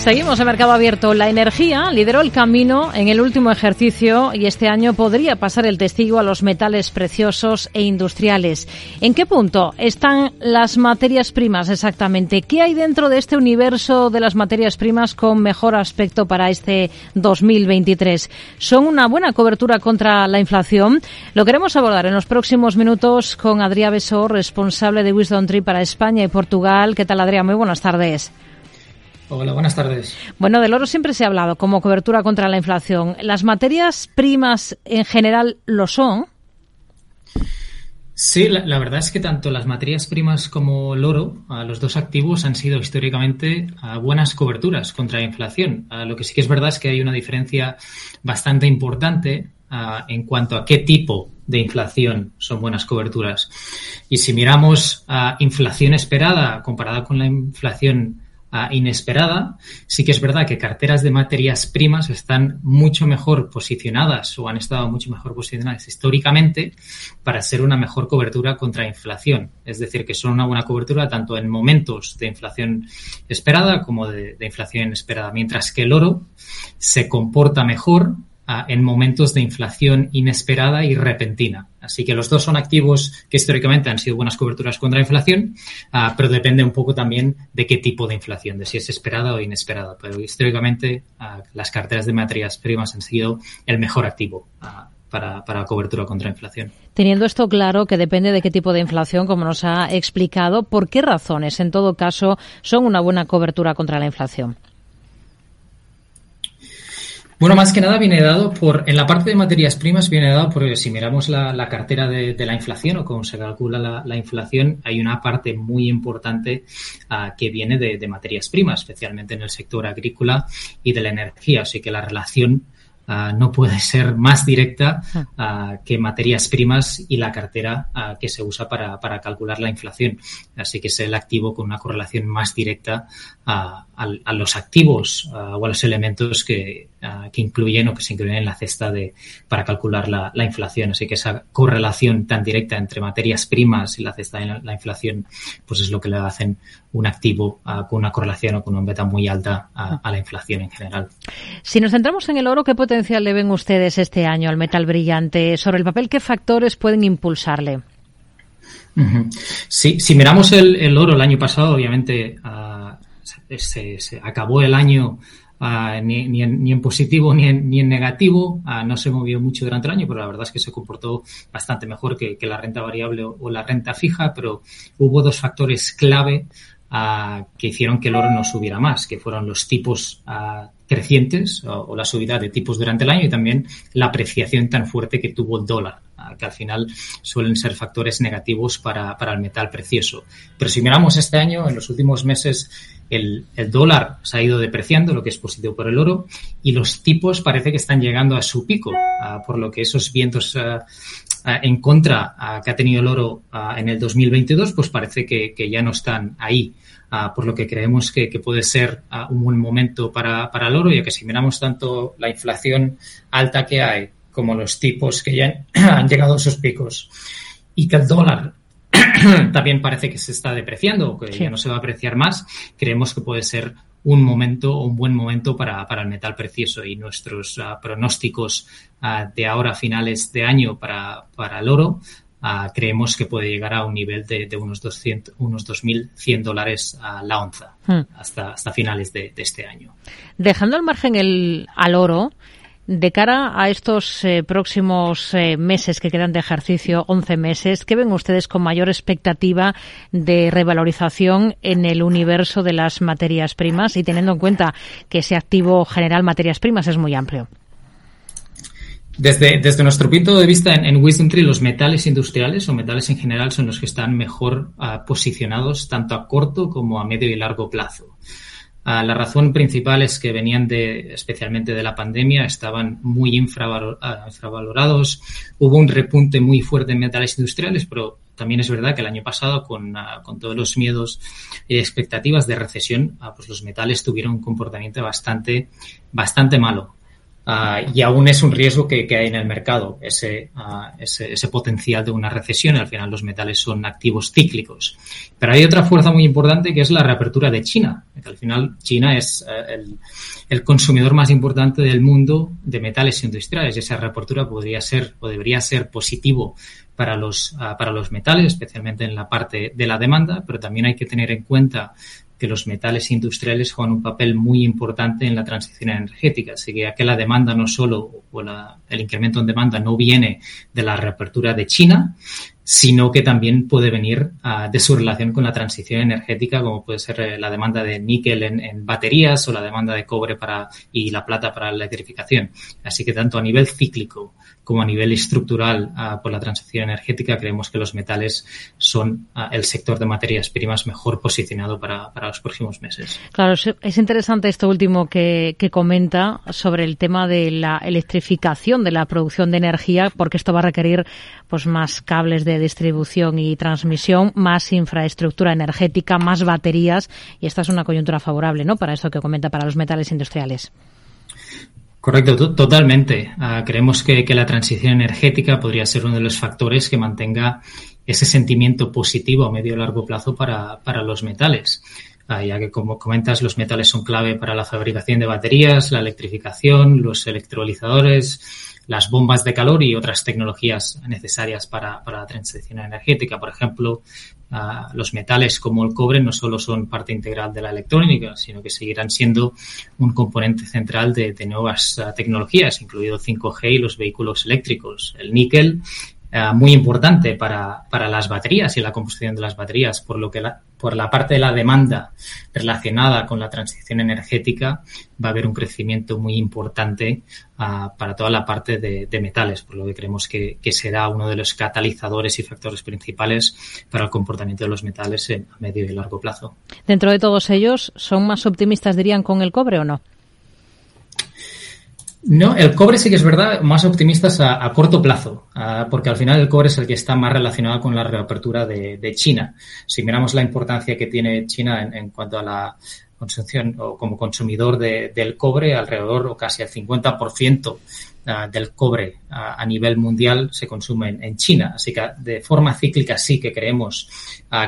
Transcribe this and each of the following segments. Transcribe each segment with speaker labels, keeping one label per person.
Speaker 1: Seguimos en Mercado Abierto. La energía lideró el camino en el último ejercicio y este año podría pasar el testigo a los metales preciosos e industriales. ¿En qué punto están las materias primas exactamente? ¿Qué hay dentro de este universo de las materias primas con mejor aspecto para este 2023? ¿Son una buena cobertura contra la inflación? Lo queremos abordar en los próximos minutos con Adrià Besó, responsable de Wisdom Tree para España y Portugal. ¿Qué tal, Adrià? Muy buenas tardes.
Speaker 2: Hola, buenas tardes.
Speaker 1: Bueno, del oro siempre se ha hablado como cobertura contra la inflación. ¿Las materias primas en general lo son?
Speaker 2: Sí, la, verdad es que tanto las materias primas como el oro, los dos activos han sido históricamente buenas coberturas contra la inflación. lo que sí que es verdad es que hay una diferencia bastante importante en cuanto a qué tipo de inflación son buenas coberturas. Y si miramos a inflación esperada comparada con la inflación inesperada. Sí que es verdad que carteras de materias primas están mucho mejor posicionadas o han estado mucho mejor posicionadas históricamente para ser una mejor cobertura contra inflación. Es decir, que son una buena cobertura tanto en momentos de inflación esperada como de, de inflación inesperada. Mientras que el oro se comporta mejor en momentos de inflación inesperada y repentina. Así que los dos son activos que históricamente han sido buenas coberturas contra la inflación, ah, pero depende un poco también de qué tipo de inflación, de si es esperada o inesperada. Pero históricamente ah, las carteras de materias primas han sido el mejor activo. Ah, para, para, cobertura contra la inflación.
Speaker 1: Teniendo esto claro, que depende de qué tipo de inflación, como nos ha explicado, ¿por qué razones, en todo caso, son una buena cobertura contra la inflación?
Speaker 2: Bueno, más que nada viene dado por, en la parte de materias primas viene dado por, si miramos la, cartera de, la inflación o cómo se calcula la, inflación, hay una parte muy importante ah, que viene de, de, materias primas, especialmente en el sector agrícola y de la energía. Así que la relación Ah, no puede ser más directa uh, que materias primas y la cartera uh, que se usa para, para, calcular la inflación. Así que es el activo con una correlación más directa a, a, los activos o a los elementos que, que, incluyen o que se incluyen en la cesta de, para calcular la, la, inflación. Así que esa correlación tan directa entre materias primas y la cesta de la, la inflación, pues es lo que le hacen un activo con una correlación o con un beta muy alta a, la inflación en general.
Speaker 1: Si nos centramos en el oro, ¿qué potencial le ven ustedes este año al metal brillante? Sobre el papel, ¿qué factores pueden impulsarle?
Speaker 2: Sí, si miramos el, oro el año pasado, obviamente uh, se, se, acabó el año Uh, ni, ni, en, ni, en, positivo ni en, ni en negativo. Uh, no se movió mucho durante el año, pero la verdad es que se comportó bastante mejor que, que la renta variable o, la renta fija, pero hubo dos factores clave que hicieron que el oro no subiera más, que fueron los tipos crecientes o, la subida de tipos durante el año y también la apreciación tan fuerte que tuvo el dólar, que al final suelen ser factores negativos para, para, el metal precioso. Pero si miramos este año, en los últimos meses, el, el, dólar se ha ido depreciando, lo que es positivo por el oro, y los tipos parece que están llegando a su pico, por lo que esos vientos en contra que ha tenido el oro en el 2022, pues parece que, que ya no están ahí. por lo que creemos que, que puede ser un buen momento para, para, el oro, ya que si miramos tanto la inflación alta que hay como los tipos que ya han llegado a sus picos y que el dólar también parece que se está depreciando o que sí. ya no se va a apreciar más, creemos que puede ser un momento, un buen momento para, para el metal precioso y nuestros uh, pronósticos uh, de ahora a finales de año para, para el oro uh, creemos que puede llegar a un nivel de, de unos 200, unos 2.100 dólares a la onza hmm. hasta, hasta finales de, de, este año.
Speaker 1: Dejando al margen el, al oro, de cara a estos eh, próximos eh, meses que quedan de ejercicio, 11 meses, ¿qué ven ustedes con mayor expectativa de revalorización en el universo de las materias primas y teniendo en cuenta que ese activo general materias primas es muy amplio?
Speaker 2: Desde, nuestro punto de vista en, en Wisdom Tree, los metales industriales o metales en general son los que están mejor uh, posicionados tanto a corto como a medio y largo plazo. Uh, la razón principal es que venían de, especialmente de la pandemia, estaban muy uh, infravalorados. Hubo un repunte muy fuerte en metales industriales, pero también es verdad que el año pasado, con, uh, con todos los miedos y expectativas de recesión, pues los metales tuvieron un comportamiento bastante, bastante malo. Ah, y aún es un riesgo que, hay en el mercado, ese, ah, ese, ese, potencial de una recesión. Al final los metales son activos cíclicos. Pero hay otra fuerza muy importante que es la reapertura de China. Que al final China es eh, el, el, consumidor más importante del mundo de metales industriales. Esa reapertura podría ser o debería ser positivo para los, ah, para los metales, especialmente en la parte de la demanda, pero también hay que tener en cuenta que los metales industriales juegan un papel muy importante en la transición energética. Así que aquí la demanda no solo, o el incremento en demanda no viene de la reapertura de China, sino que también puede venir uh, de su relación con la transición energética, como puede ser eh, la demanda de níquel en, en, baterías o la demanda de cobre para, y la plata para la electrificación. Así que tanto a nivel cíclico como a nivel estructural uh, por la transición energética, creemos que los metales son uh, el sector de materias primas mejor posicionado para, para, los próximos meses.
Speaker 1: Claro, es interesante esto último que, que comenta sobre el tema de la electrificación de la producción de energía, porque esto va a requerir pues más cables de distribución y transmisión, más infraestructura energética, más baterías y esta es una coyuntura favorable, ¿no? Para esto que comenta para los metales industriales.
Speaker 2: Correcto, totalmente. Uh, creemos que, que, la transición energética podría ser uno de los factores que mantenga ese sentimiento positivo a medio y largo plazo para, para los metales. Uh, ya que, como comentas, los metales son clave para la fabricación de baterías, la electrificación, los electrolizadores, las bombas de calor y otras tecnologías necesarias para, para la transición energética. Por ejemplo, uh, los metales como el cobre no solo son parte integral de la electrónica, sino que seguirán siendo un componente central de, nuevas uh, tecnologías, incluido 5G y los vehículos eléctricos. El níquel uh, muy importante para, para, las baterías y la composición de las baterías, por lo que la, por la parte de la demanda relacionada con la transición energética va a haber un crecimiento muy importante uh, para toda la parte de, de, metales, por lo que creemos que, que, será uno de los catalizadores y factores principales para el comportamiento de los metales en, a medio y largo plazo.
Speaker 1: Dentro de todos ellos, ¿son más optimistas, dirían, con el cobre o no?
Speaker 2: No, el cobre sí que es verdad, más optimistas a, corto plazo, porque al final el cobre es el que está más relacionado con la reapertura de, China. Si miramos la importancia que tiene China en, cuanto a la consumición o como consumidor de, del cobre, alrededor o casi el 50% uh, del cobre a nivel mundial se consume en, en, China. Así que de forma cíclica sí que creemos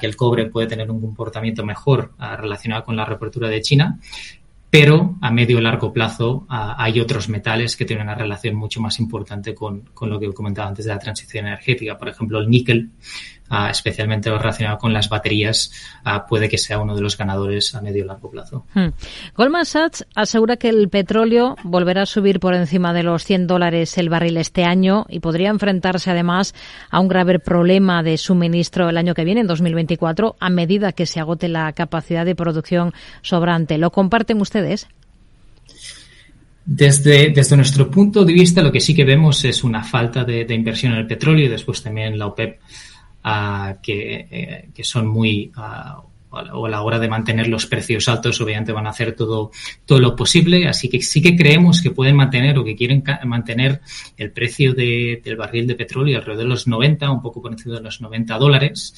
Speaker 2: que el cobre puede tener un comportamiento mejor relacionado con la reapertura de China pero a medio y largo plazo uh, hay otros metales que tienen una relación mucho más importante con, con, lo que comentaba antes de la transición energética. Por ejemplo, el níquel uh, especialmente relacionado con las baterías, uh, puede que sea uno de los ganadores a medio y largo plazo.
Speaker 1: Hmm. Goldman Sachs asegura que el petróleo volverá a subir por encima de los 100 dólares el barril este año y podría enfrentarse además a un grave problema de suministro el año que viene, en 2024, a medida que se agote la capacidad de producción sobrante. ¿Lo comparten ustedes?
Speaker 2: Desde, desde, nuestro punto de vista, lo que sí que vemos es una falta de, de inversión en el petróleo y después también la OPEP uh, que, eh, que, son muy uh, o a la hora de mantener los precios altos, obviamente van a hacer todo, todo lo posible. Así que sí que creemos que pueden mantener o que quieren mantener el precio de, del barril de petróleo alrededor de los 90, un poco por encima de los 90 dólares.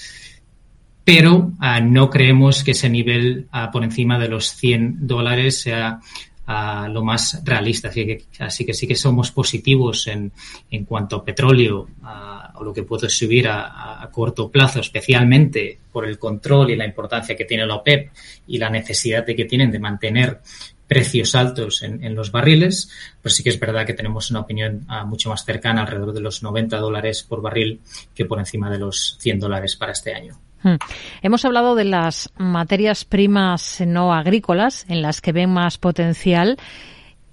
Speaker 2: Pero uh, no creemos que ese nivel uh, por encima de los 100 dólares sea uh, lo más realista. Así que, así que sí que somos positivos en, en cuanto a petróleo lo que puede subir a, corto plazo, especialmente por el control y la importancia que tiene la OPEP y la necesidad de que tienen de mantener precios altos en, los barriles, pues sí que es verdad que tenemos una opinión uh, mucho más cercana, alrededor de los 90 dólares por barril, que por encima de los 100 dólares para este año.
Speaker 1: Hmm. Hemos hablado de las materias primas no agrícolas en las que ven más potencial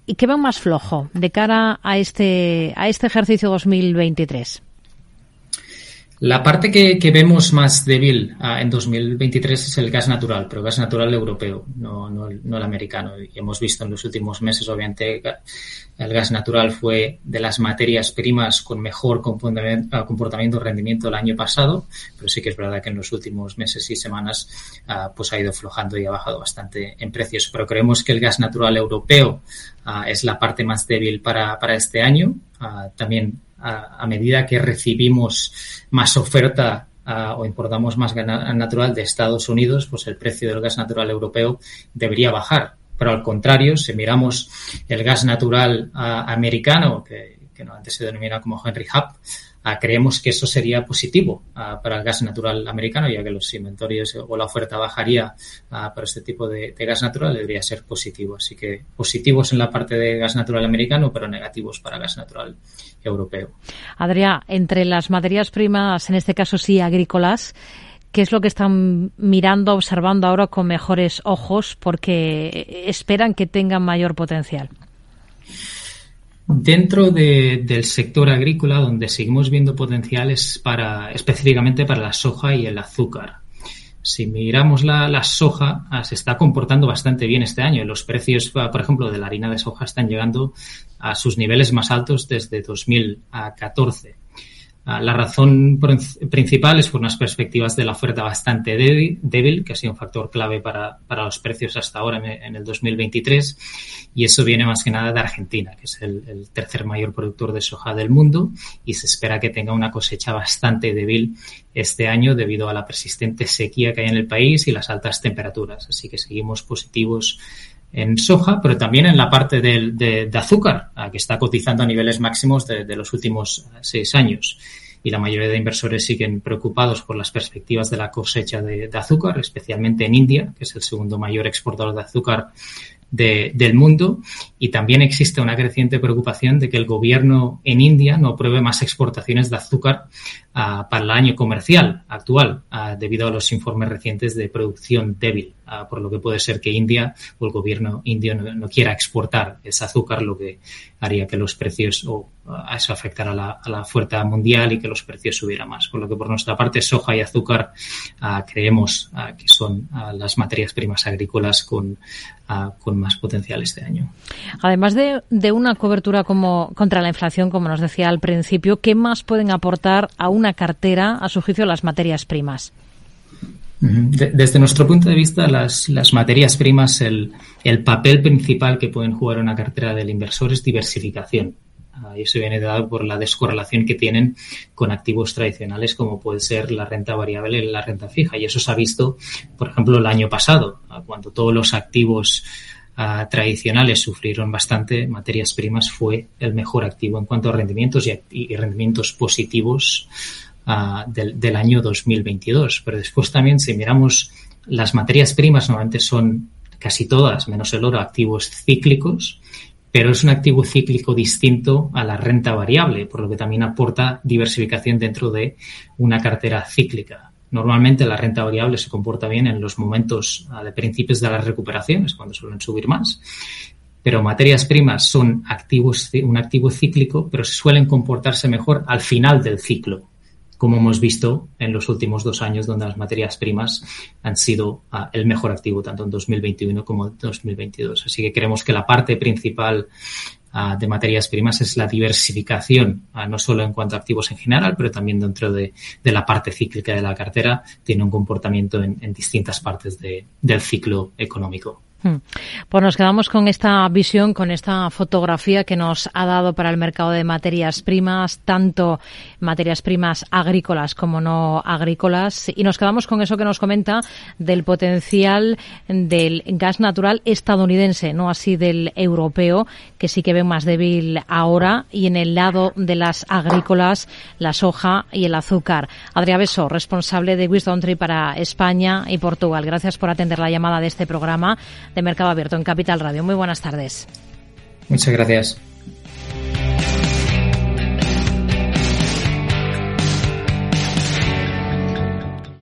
Speaker 1: y que ven más flojo de cara a este, a este ejercicio 2023.
Speaker 2: La parte que, vemos más débil uh, en 2023 es el gas natural, pero gas natural europeo, no, el, no, el, americano. Y hemos visto en los últimos meses, obviamente, el gas natural fue de las materias primas con mejor comportamiento rendimiento el año pasado, pero sí que es verdad que en los últimos meses y semanas uh, pues ha ido flojando y ha bajado bastante en precios. Pero creemos que el gas natural europeo uh, es la parte más débil para, para este año. también a, a medida que recibimos más oferta uh, o importamos más gas natural de Estados Unidos, pues el precio del gas natural europeo debería bajar. Pero al contrario, si miramos el gas natural americano, que, que antes se denomina como Henry Hub, creemos que eso sería positivo para el gas natural americano, ya que los inventarios o la oferta bajaría para este tipo de, gas natural, debería ser positivo. Así que positivos en la parte de gas natural americano, pero negativos para gas natural europeo.
Speaker 1: Adrián, entre las materias primas, en este caso sí agrícolas, ¿Qué es lo que están mirando, observando ahora con mejores ojos porque esperan que tengan mayor potencial?
Speaker 2: Dentro del sector agrícola, donde seguimos viendo potenciales para, específicamente para la soja y el azúcar. Si miramos la, soja, ah, se está comportando bastante bien este año. Los precios, ah, por ejemplo, de la harina de soja están llegando a sus niveles más altos desde 2014. Ah, la razón principal es por unas perspectivas de la oferta bastante débil, que ha sido un factor clave para, los precios hasta ahora en el 2023. Y eso viene más que nada de Argentina, que es el, tercer mayor productor de soja del mundo y se espera que tenga una cosecha bastante débil este año debido a la persistente sequía que hay en el país y las altas temperaturas. Así que seguimos positivos en soja, pero también en la parte de, azúcar, que está cotizando a niveles máximos de, los últimos seis años. Y la mayoría de inversores siguen preocupados por las perspectivas de la cosecha de, azúcar, especialmente en India, que es el segundo mayor exportador de azúcar del mundo y también existe una creciente preocupación de que el gobierno en India no apruebe más exportaciones de azúcar para el año comercial actual debido a los informes recientes de producción débil, por lo que puede ser que India o el gobierno indio no, quiera exportar ese azúcar, lo que haría que los precios o eso afectara a la, a la oferta mundial y que los precios subieran más. Por lo que por nuestra parte soja y azúcar creemos que son las materias primas agrícolas con, con más potencial este año.
Speaker 1: Además de, de, una cobertura como contra la inflación, como nos decía al principio, ¿qué más pueden aportar a una cartera, a su juicio, las materias primas?
Speaker 2: Desde nuestro punto de vista, las, las materias primas, el, el, papel principal que pueden jugar una cartera del inversor es diversificación. Ah, y eso viene dado por la descorrelación que tienen con activos tradicionales como puede ser la renta variable y la renta fija. Y eso se ha visto, por ejemplo, el año pasado, ah, cuando todos los activos tradicionales sufrieron bastante, materias primas fue el mejor activo en cuanto a rendimientos y, rendimientos positivos uh, del, del, año 2022. Pero después también, si miramos las materias primas, normalmente son casi todas, menos el oro, activos cíclicos, pero es un activo cíclico distinto a la renta variable, por lo que también aporta diversificación dentro de una cartera cíclica. Normalmente la renta variable se comporta bien en los momentos ah, de principios de las recuperaciones, cuando suelen subir más. Pero materias primas son activos, un activo cíclico, pero suelen comportarse mejor al final del ciclo, como hemos visto en los últimos dos años, donde las materias primas han sido uh, el mejor activo, tanto en 2021 como en 2022. Así que creemos que la parte principal de materias primas es la diversificación, no solo en cuanto a activos en general, pero también dentro de, la parte cíclica de la cartera, tiene un comportamiento en, en distintas partes de, del ciclo económico.
Speaker 1: Hmm. Pues nos quedamos con esta visión, con esta fotografía que nos ha dado para el mercado de materias primas, tanto materias primas agrícolas como no agrícolas, y nos quedamos con eso que nos comenta del potencial del gas natural estadounidense, no así del europeo, que sí que ve más débil ahora, y en el lado de las agrícolas, la soja y el azúcar. Adrià Beso, responsable de Wisdom Tree para España y Portugal. Gracias por atender la llamada de este programa de Mercado Abierto en Capital Radio. Muy buenas tardes.
Speaker 2: Muchas gracias.